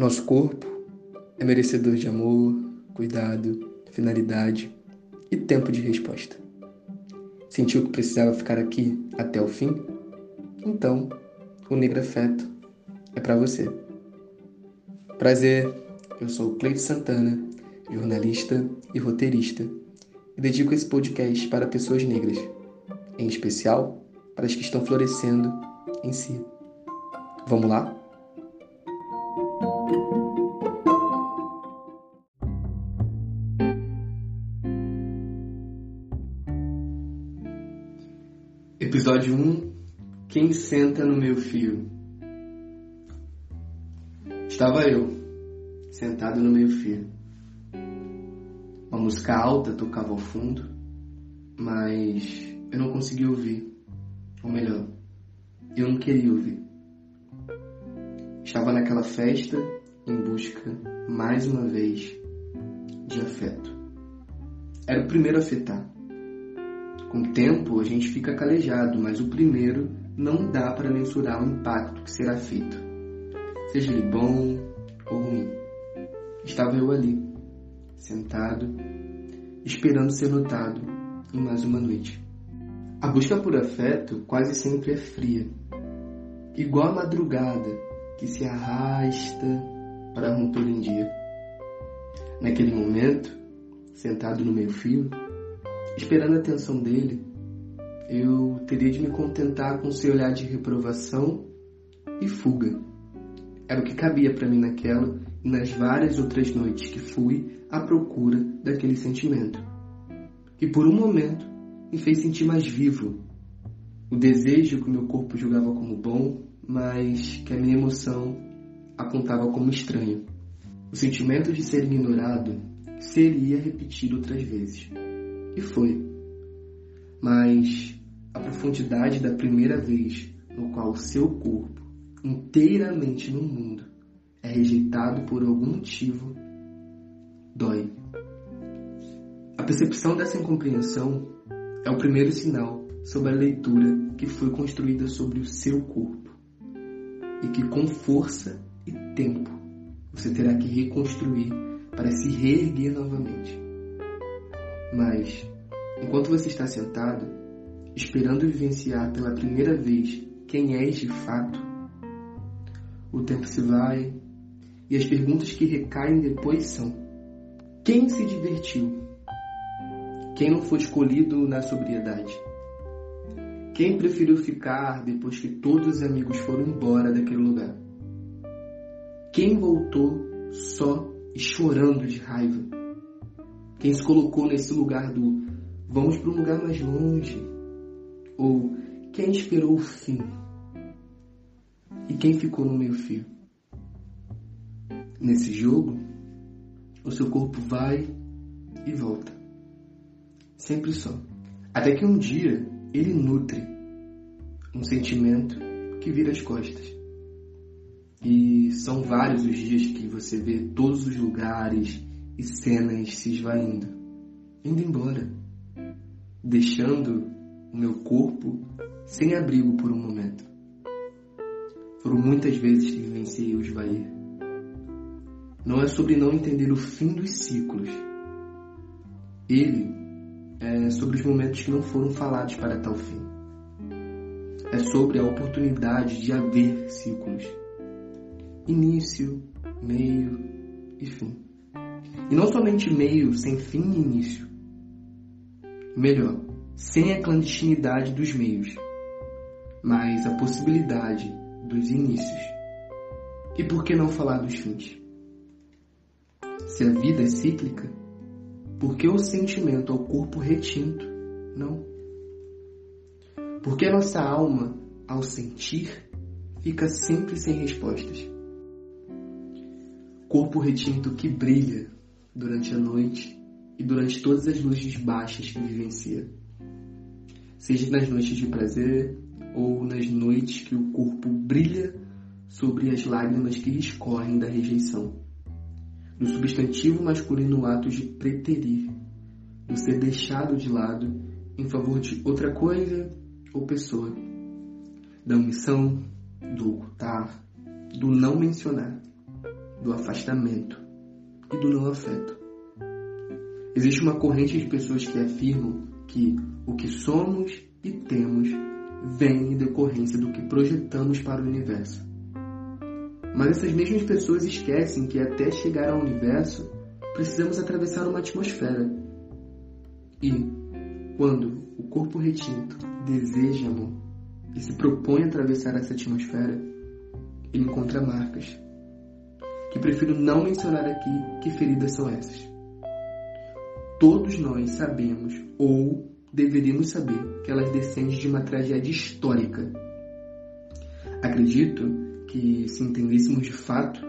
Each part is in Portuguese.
Nosso corpo é merecedor de amor, cuidado, finalidade e tempo de resposta. Sentiu que precisava ficar aqui até o fim? Então, o Negro Afeto é para você. Prazer, eu sou o Cleide Santana, jornalista e roteirista, e dedico esse podcast para pessoas negras, em especial para as que estão florescendo em si. Vamos lá? Episódio 1 Quem senta no meu fio? Estava eu, sentado no meu fio. Uma música alta tocava ao fundo, mas eu não conseguia ouvir. Ou melhor, eu não queria ouvir. Estava naquela festa em busca, mais uma vez, de afeto. Era o primeiro a afetar. Com o tempo, a gente fica calejado, mas o primeiro não dá para mensurar o impacto que será feito, seja ele bom ou ruim. Estava eu ali, sentado, esperando ser notado em mais uma noite. A busca por afeto quase sempre é fria, igual a madrugada que se arrasta para romper em dia. Naquele momento, sentado no meio fio, esperando a atenção dele, eu teria de me contentar com seu olhar de reprovação e fuga. Era o que cabia para mim naquela e nas várias outras noites que fui à procura daquele sentimento. E por um momento me fez sentir mais vivo. O desejo que meu corpo julgava como bom, mas que a minha emoção apontava como estranho. O sentimento de ser ignorado seria repetido outras vezes. E foi. Mas a profundidade da primeira vez no qual o seu corpo, inteiramente no mundo, é rejeitado por algum motivo, dói. A percepção dessa incompreensão é o primeiro sinal sobre a leitura que foi construída sobre o seu corpo e que com força e tempo você terá que reconstruir para se reerguer novamente. Mas, enquanto você está sentado, esperando vivenciar pela primeira vez quem és de fato, o tempo se vai e as perguntas que recaem depois são: quem se divertiu? Quem não foi escolhido na sobriedade? Quem preferiu ficar depois que todos os amigos foram embora daquele lugar? Quem voltou só e chorando de raiva? Quem se colocou nesse lugar do vamos para um lugar mais longe? Ou quem esperou o fim? E quem ficou no meio fio? Nesse jogo, o seu corpo vai e volta. Sempre só. Até que um dia ele nutre um sentimento que vira as costas. E são vários os dias que você vê todos os lugares e cenas se esvaindo, indo embora, deixando o meu corpo sem abrigo por um momento. Foram muitas vezes que vivenciei o esvair. Não é sobre não entender o fim dos ciclos. Ele é sobre os momentos que não foram falados para tal fim. É sobre a oportunidade de haver ciclos início, meio e fim. E não somente meio sem fim e início. Melhor, sem a clandestinidade dos meios, mas a possibilidade dos inícios. E por que não falar dos fins? Se a vida é cíclica, por que o sentimento ao corpo retinto não? Por que a nossa alma, ao sentir, fica sempre sem respostas? Corpo retinto que brilha durante a noite e durante todas as luzes baixas que vivencia. Seja nas noites de prazer ou nas noites que o corpo brilha sobre as lágrimas que escorrem da rejeição do substantivo masculino ato de preterir, do ser deixado de lado em favor de outra coisa ou pessoa, da omissão, do ocultar, do não mencionar. do afastamento e do não afeto. Existe uma corrente de pessoas que afirmam que o que somos e temos vem em decorrência do que projetamos para o universo. Mas essas mesmas pessoas esquecem que até chegar ao universo precisamos atravessar uma atmosfera. E, quando o corpo retinto deseja amor e se propõe a atravessar essa atmosfera, ele encontra marcas, que prefiro não mencionar aqui que feridas são essas. Todos nós sabemos, ou deveríamos saber, que elas descendem de uma tragédia histórica. Acredito que, se entendêssemos de fato,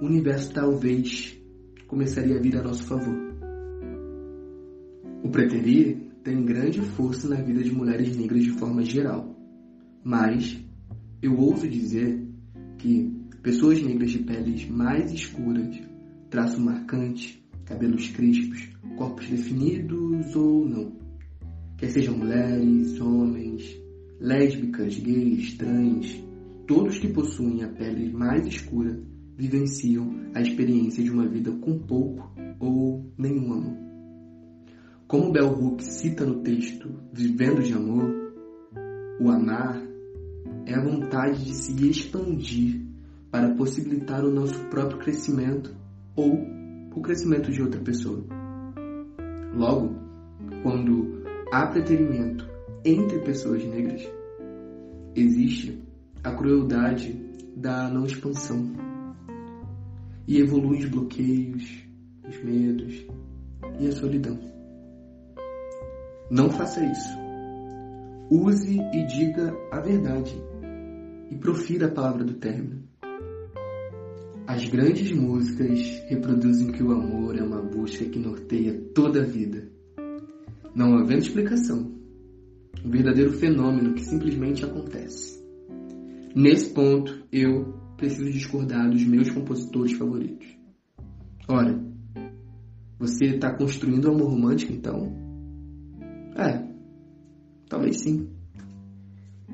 o universo talvez começaria a vir a nosso favor. O preterir tem grande força na vida de mulheres negras de forma geral, mas eu ouso dizer que pessoas negras de peles mais escuras, traço marcante, cabelos crispos, corpos definidos ou não, quer sejam mulheres, homens, lésbicas, gays, trans, todos que possuem a pele mais escura vivenciam a experiência de uma vida com pouco ou nenhum amor. Como Bell Hooks cita no texto Vivendo de Amor, o amar é a vontade de se expandir para possibilitar o nosso próprio crescimento ou o crescimento de outra pessoa. Logo, quando há preterimento entre pessoas negras, existe a crueldade da não expansão e evolui os bloqueios, os medos e a solidão. Não faça isso. Use e diga a verdade e profira a palavra do término. As grandes músicas reproduzem que o amor é uma busca que norteia toda a vida. Não havendo explicação, um verdadeiro fenômeno que simplesmente acontece. Nesse ponto, eu preciso discordar dos meus compositores favoritos. Ora, você está construindo um amor romântico então? É, talvez sim.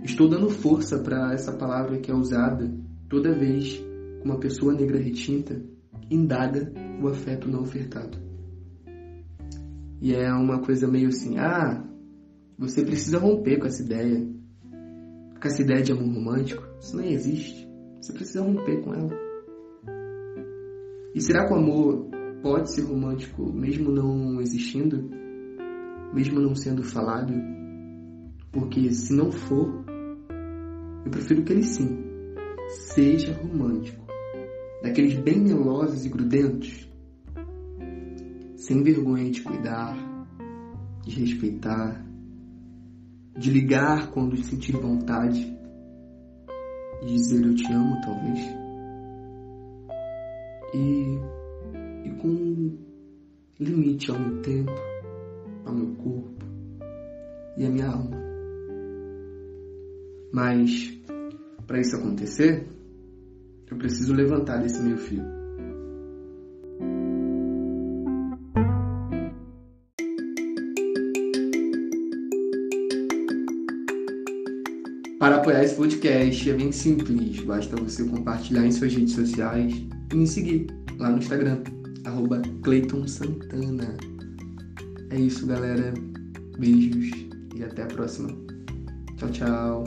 Estou dando força para essa palavra que é usada toda vez uma pessoa negra retinta indaga o afeto não ofertado. E é uma coisa meio assim: ah, você precisa romper com essa ideia. Com essa ideia de amor romântico. Isso nem existe. Você precisa romper com ela. E será que o amor pode ser romântico mesmo não existindo? Mesmo não sendo falado? Porque se não for, eu prefiro que ele sim seja romântico, daqueles bem melosos e grudentos, sem vergonha de cuidar, de respeitar, de ligar quando sentir vontade, de dizer eu te amo, talvez, e, e com limite ao meu tempo, ao meu corpo e à minha alma. Mas para isso acontecer, eu preciso levantar desse meio fio. Para apoiar esse podcast é bem simples, basta você compartilhar em suas redes sociais e me seguir lá no Instagram, arroba Santana. É isso, galera. Beijos e até a próxima. Tchau, tchau.